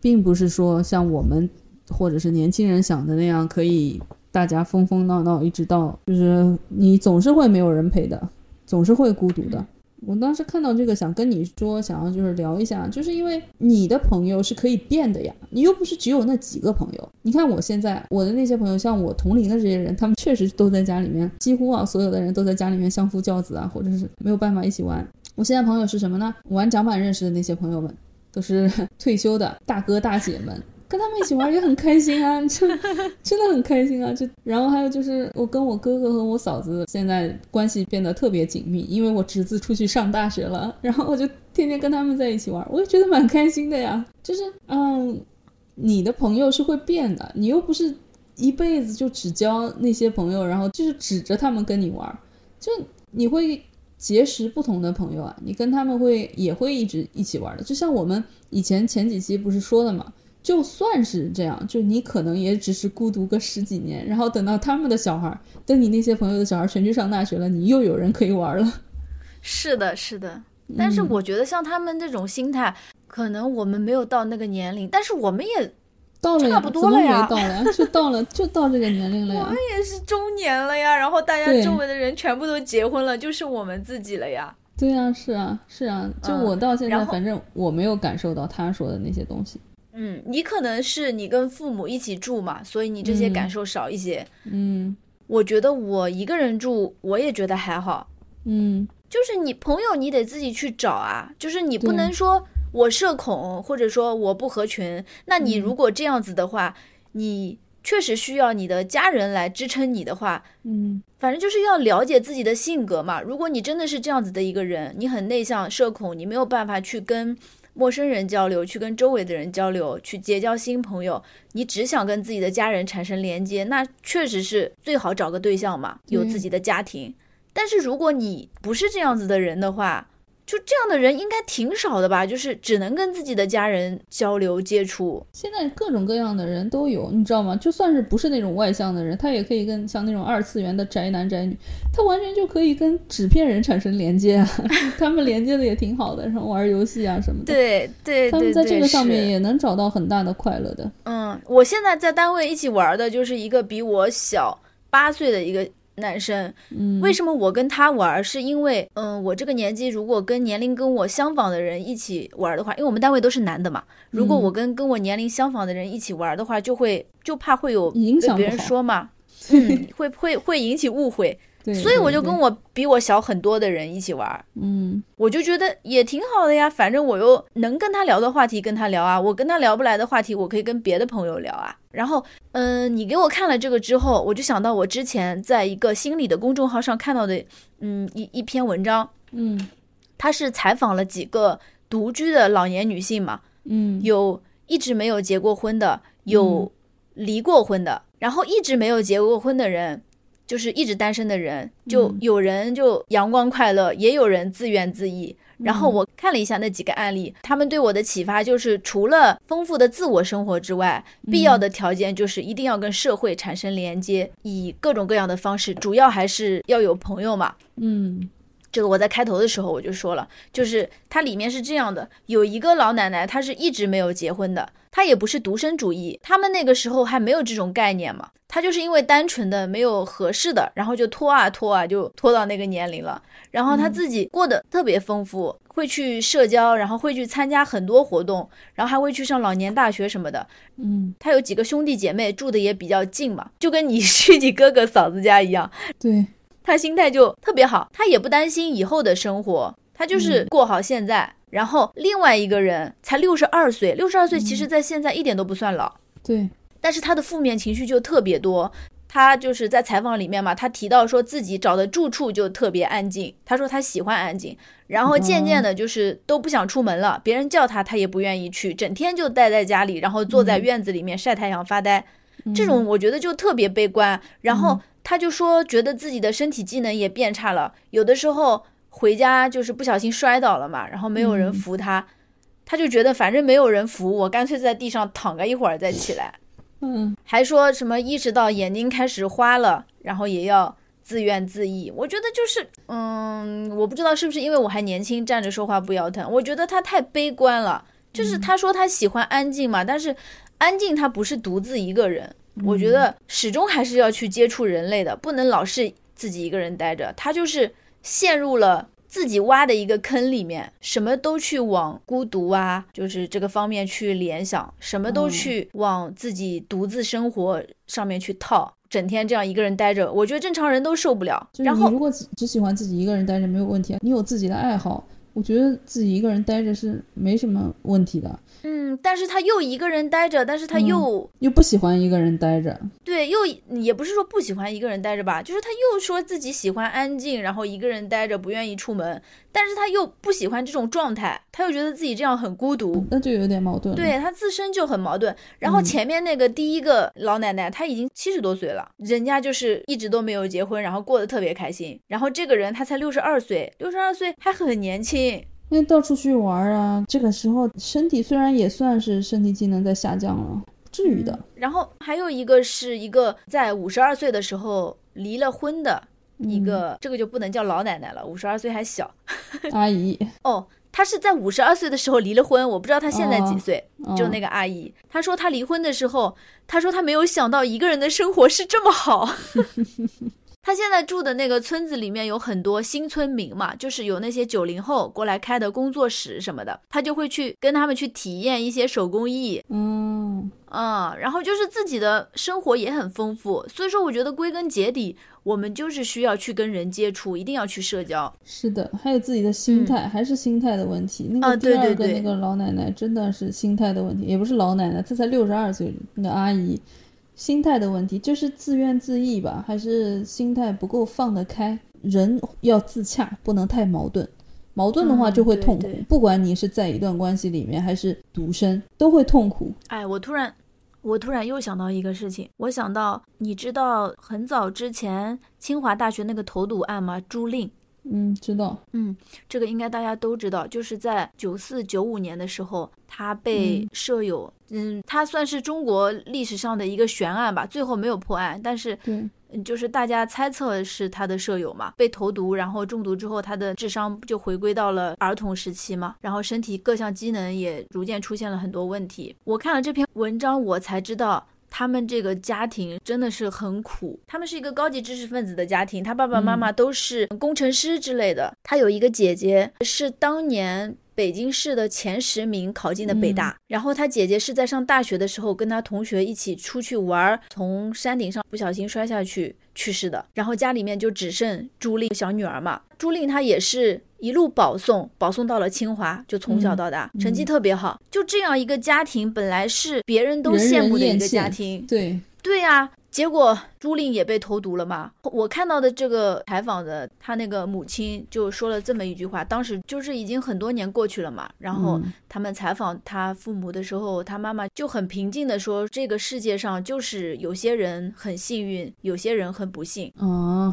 S2: 并不是说像我们或者是年轻人想的那样，可以大家疯疯闹闹，一直到就是你总是会没有人陪的，总是会孤独的。我当时看到这个，想跟你说，想要就是聊一下，就是因为你的朋友是可以变的呀，你又不是只有那几个朋友。你看我现在我的那些朋友，像我同龄的这些人，他们确实都在家里面，几乎啊所有的人都在家里面相夫教子啊，或者是没有办法一起玩。我现在朋友是什么呢？玩桨板认识的那些朋友们，都是 [LAUGHS] 退休的大哥大姐们。跟他们一起玩也很开心啊，[LAUGHS] 就真的很开心啊！就然后还有就是我跟我哥哥和我嫂子现在关系变得特别紧密，因为我侄子出去上大学了，然后我就天天跟他们在一起玩，我也觉得蛮开心的呀。就是嗯，你的朋友是会变的，你又不是一辈子就只交那些朋友，然后就是指着他们跟你玩，就你会结识不同的朋友啊，你跟他们会也会一直一起玩的。就像我们以前前几期不是说了嘛？就算是这样，就你可能也只是孤独个十几年，然后等到他们的小孩，等你那些朋友的小孩全去上大学了，你又有人可以玩了。
S1: 是的，是的。但是我觉得像他们这种心态，可能我们没有到那个年龄，但是我们也
S2: 到了
S1: 差不多了呀，
S2: 到了 [LAUGHS] 就到了，就到这个年龄了呀。
S1: 我们也是中年了呀，然后大家周围的人全部都结婚了，就是我们自己了呀。
S2: 对啊，是啊，是啊。就我到现在，反正我没有感受到他说的那些东西。
S1: 嗯，你可能是你跟父母一起住嘛，所以你这些感受少一些。
S2: 嗯，
S1: 我觉得我一个人住，我也觉得还好。
S2: 嗯，
S1: 就是你朋友，你得自己去找啊。就是你不能说我社恐，或者说我不合群。那你如果这样子的话，你确实需要你的家人来支撑你的话，
S2: 嗯，
S1: 反正就是要了解自己的性格嘛。如果你真的是这样子的一个人，你很内向、社恐，你没有办法去跟。陌生人交流，去跟周围的人交流，去结交新朋友。你只想跟自己的家人产生连接，那确实是最好找个对象嘛，有自己的家庭。但是如果你不是这样子的人的话，就这样的人应该挺少的吧？就是只能跟自己的家人交流接触。
S2: 现在各种各样的人都有，你知道吗？就算是不是那种外向的人，他也可以跟像那种二次元的宅男宅女，他完全就可以跟纸片人产生连接啊。[LAUGHS] 他们连接的也挺好的，然后玩游戏啊什么的。
S1: 对对，
S2: 他们在这个上面也能找到很大的快乐的。
S1: 嗯，我现在在单位一起玩的就是一个比我小八岁的一个。男生，
S2: 嗯，
S1: 为什么我跟他玩？是因为，嗯，我这个年纪如果跟年龄跟我相仿的人一起玩的话，因为我们单位都是男的嘛，如果我跟跟我年龄相仿的人一起玩的话，就会就怕会有
S2: 影响
S1: 别人说嘛，[LAUGHS] 嗯，会会会引起误会。所以我就跟我比我小很多的人一起玩，
S2: 嗯，
S1: 我就觉得也挺好的呀。反正我又能跟他聊的话题跟他聊啊，我跟他聊不来的话题，我可以跟别的朋友聊啊。然后，嗯，你给我看了这个之后，我就想到我之前在一个心理的公众号上看到的，嗯，一一篇文章，
S2: 嗯，
S1: 他是采访了几个独居的老年女性嘛，
S2: 嗯，
S1: 有一直没有结过婚的，有离过婚的，然后一直没有结过婚的人。就是一直单身的人，就有人就阳光快乐，也有人自怨自艾。然后我看了一下那几个案例，他们对我的启发就是，除了丰富的自我生活之外，必要的条件就是一定要跟社会产生连接，以各种各样的方式，主要还是要有朋友嘛。
S2: 嗯。
S1: 这个我在开头的时候我就说了，就是它里面是这样的，有一个老奶奶，她是一直没有结婚的，她也不是独身主义，他们那个时候还没有这种概念嘛，她就是因为单纯的没有合适的，然后就拖啊拖啊，就拖到那个年龄了，然后她自己过得特别丰富，会去社交，然后会去参加很多活动，然后还会去上老年大学什么的，
S2: 嗯，
S1: 她有几个兄弟姐妹住的也比较近嘛，就跟你 [LAUGHS] 去你哥哥嫂子家一样，
S2: 对。
S1: 他心态就特别好，他也不担心以后的生活，他就是过好现在。然后另外一个人才六十二岁，六十二岁其实在现在一点都不算老，
S2: 对，
S1: 但是他的负面情绪就特别多。他就是在采访里面嘛，他提到说自己找的住处就特别安静，他说他喜欢安静，然后渐渐的就是都不想出门了，别人叫他他也不愿意去，整天就待在家里，然后坐在院子里面晒太阳发呆，这种我觉得就特别悲观。然后他就说觉得自己的身体机能也变差了，有的时候回家就是不小心摔倒了嘛，然后没有人扶他，他就觉得反正没有人扶我，干脆在地上躺个一会儿再起来。
S2: 嗯，
S1: 还说什么意识到眼睛开始花了，然后也要自怨自艾。我觉得就是，嗯，我不知道是不是因为我还年轻，站着说话不腰疼。我觉得他太悲观了。就是他说他喜欢安静嘛，但是安静他不是独自一个人。我觉得始终还是要去接触人类的，不能老是自己一个人待着。他就是陷入了。自己挖的一个坑里面，什么都去往孤独啊，就是这个方面去联想，什么都去往自己独自生活上面去套，整天这样一个人待着，我觉得正常人都受不了。然后，
S2: 如果只只喜欢自己一个人待着没有问题，你有自己的爱好，我觉得自己一个人待着是没什么问题的。
S1: 嗯，但是他又一个人待着，但是他又
S2: 又不喜欢一个人待着。
S1: 对，又也不是说不喜欢一个人待着吧，就是他又说自己喜欢安静，然后一个人待着，不愿意出门。但是他又不喜欢这种状态，他又觉得自己这样很孤独，
S2: 那就有点矛盾。
S1: 对他自身就很矛盾。然后前面那个第一个老奶奶，她已经七十多岁了，人家就是一直都没有结婚，然后过得特别开心。然后这个人他才六十二岁，六十二岁还很年轻。
S2: 因为到处去玩啊，这个时候身体虽然也算是身体机能在下降了，不至于的。
S1: 然后还有一个是一个在五十二岁的时候离了婚的一个，这个就不能叫老奶奶了，五十二岁还小，
S2: 阿姨。
S1: 哦，她是在五十二岁的时候离了婚，我不知道她现在几岁。就那个阿姨，她说她离婚的时候，她说她没有想到一个人的生活是这么好。[LAUGHS] 他现在住的那个村子里面有很多新村民嘛，就是有那些九零后过来开的工作室什么的，他就会去跟他们去体验一些手工艺，
S2: 嗯
S1: 嗯，然后就是自己的生活也很丰富，所以说我觉得归根结底，我们就是需要去跟人接触，一定要去社交。
S2: 是的，还有自己的心态，还是心态的问题。那个第二个那个老奶奶真的是心态的问题，也不是老奶奶，她才六十二岁，那个阿姨。心态的问题就是自怨自艾吧，还是心态不够放得开？人要自洽，不能太矛盾。矛盾的话就会痛苦，不管你是在一段关系里面还是独身，都会痛苦。
S1: 哎，我突然，我突然又想到一个事情，我想到，你知道很早之前清华大学那个投毒案吗？朱令。
S2: 嗯，知道。
S1: 嗯，这个应该大家都知道，就是在九四九五年的时候，他被舍友，嗯，他算是中国历史上的一个悬案吧，最后没有破案，但是，
S2: 嗯，
S1: 就是大家猜测是他的舍友嘛，被投毒，然后中毒之后，他的智商就回归到了儿童时期嘛，然后身体各项机能也逐渐出现了很多问题。我看了这篇文章，我才知道。他们这个家庭真的是很苦，他们是一个高级知识分子的家庭，他爸爸妈妈都是工程师之类的。他有一个姐姐是当年北京市的前十名考进的北大，然后他姐姐是在上大学的时候跟他同学一起出去玩，从山顶上不小心摔下去去世的。然后家里面就只剩朱令小女儿嘛，朱令她也是。一路保送，保送到了清华，就从小到大成绩特别好。就这样一个家庭，本来是别人都羡慕的一个家庭。
S2: 对
S1: 对呀，结果朱令也被投毒了嘛。我看到的这个采访的，他那个母亲就说了这么一句话，当时就是已经很多年过去了嘛。然后他们采访他父母的时候，他妈妈就很平静的说：“这个世界上就是有些人很幸运，有些人很不幸。”
S2: 哦。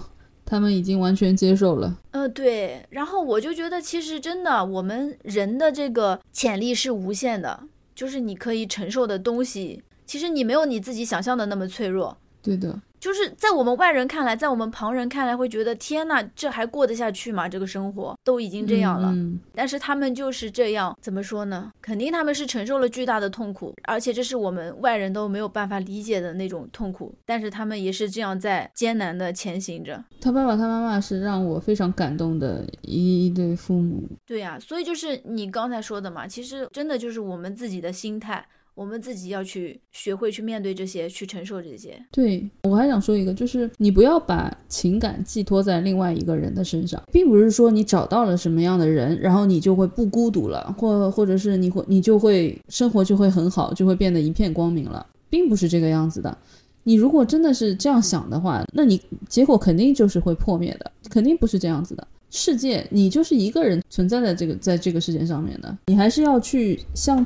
S2: 他们已经完全接受了，
S1: 呃，对，然后我就觉得，其实真的，我们人的这个潜力是无限的，就是你可以承受的东西，其实你没有你自己想象的那么脆弱。
S2: 对的。
S1: 就是在我们外人看来，在我们旁人看来，会觉得天呐，这还过得下去吗？这个生活都已经这样了。但是他们就是这样，怎么说呢？肯定他们是承受了巨大的痛苦，而且这是我们外人都没有办法理解的那种痛苦。但是他们也是这样在艰难的前行着。
S2: 他爸爸他妈妈是让我非常感动的一一对父母。
S1: 对呀，所以就是你刚才说的嘛，其实真的就是我们自己的心态。我们自己要去学会去面对这些，去承受这些。
S2: 对我还想说一个，就是你不要把情感寄托在另外一个人的身上，并不是说你找到了什么样的人，然后你就会不孤独了，或或者是你会你就会生活就会很好，就会变得一片光明了，并不是这个样子的。你如果真的是这样想的话，那你结果肯定就是会破灭的，肯定不是这样子的。世界，你就是一个人存在在这个在这个世界上面的，你还是要去向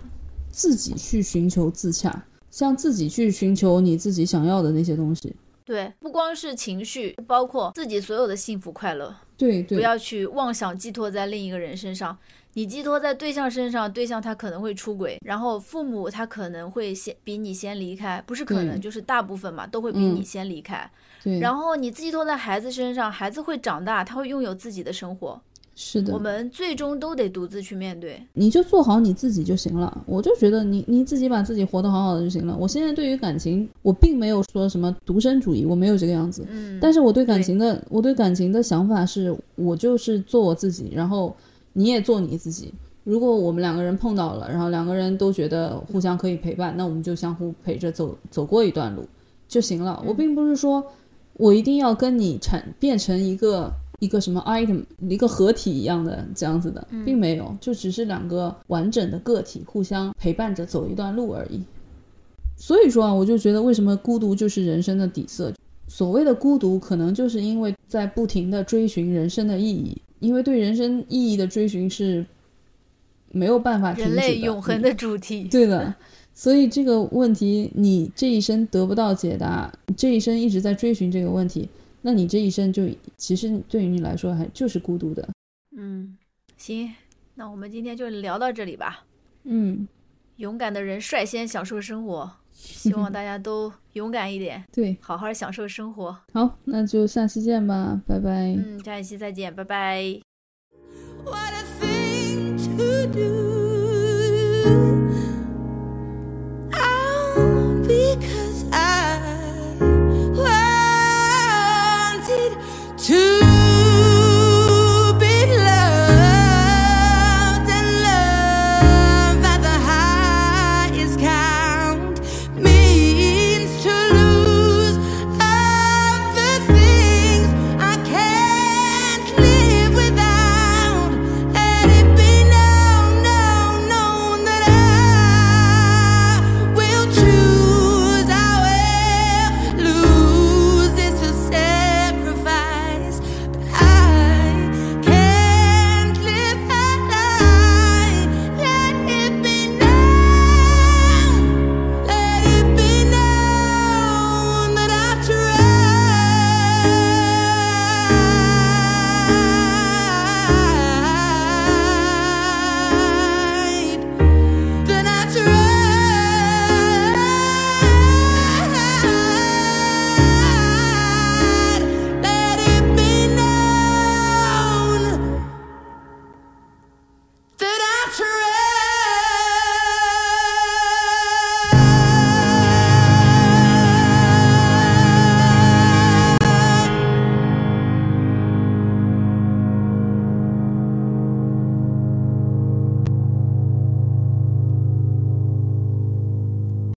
S2: 自己去寻求自洽，像自己去寻求你自己想要的那些东西。
S1: 对，不光是情绪，包括自己所有的幸福快乐，
S2: 对对，
S1: 不要去妄想寄托在另一个人身上。你寄托在对象身上，对象他可能会出轨，然后父母他可能会先比你先离开，不是可能，就是大部分嘛，都会比你先离开。
S2: 对，
S1: 然后你寄托在孩子身上，孩子会长大，他会拥有自己的生活，
S2: 是的
S1: 我，们最终都得独自去面对。
S2: 你就做好你自己就行了。我就觉得你你自己把自己活得好好的就行了。我现在对于感情，我并没有说什么独身主义，我没有这个样子。
S1: 嗯，
S2: 但是我对感情的，我对感情的想法是，我就是做我自己，然后你也做你自己。如果我们两个人碰到了，然后两个人都觉得互相可以陪伴，那我们就相互陪着走走过一段路就行了。我并不是说我一定要跟你产变成一个一个什么 item 一个合体一样的这样子的，并没有，就只是两个完整的个体互相陪伴着走一段路而已。所以说啊，我就觉得为什么孤独就是人生的底色。所谓的孤独，可能就是因为在不停的追寻人生的意义，因为对人生意义的追寻是没有办法停止
S1: 人
S2: 的。
S1: 类永恒的主题。
S2: 对的，所以这个问题你这一生得不到解答，这一生一直在追寻这个问题，那你这一生就其实对于你来说还就是孤独的。
S1: 嗯，行，那我们今天就聊到这里吧。
S2: 嗯，
S1: 勇敢的人率先享受生活，希望大家都勇敢一点，[LAUGHS]
S2: 对，
S1: 好好享受生活。
S2: 好，那就下期见吧，拜拜。
S1: 嗯，下一期再见，拜拜。
S3: What a thing to do. To.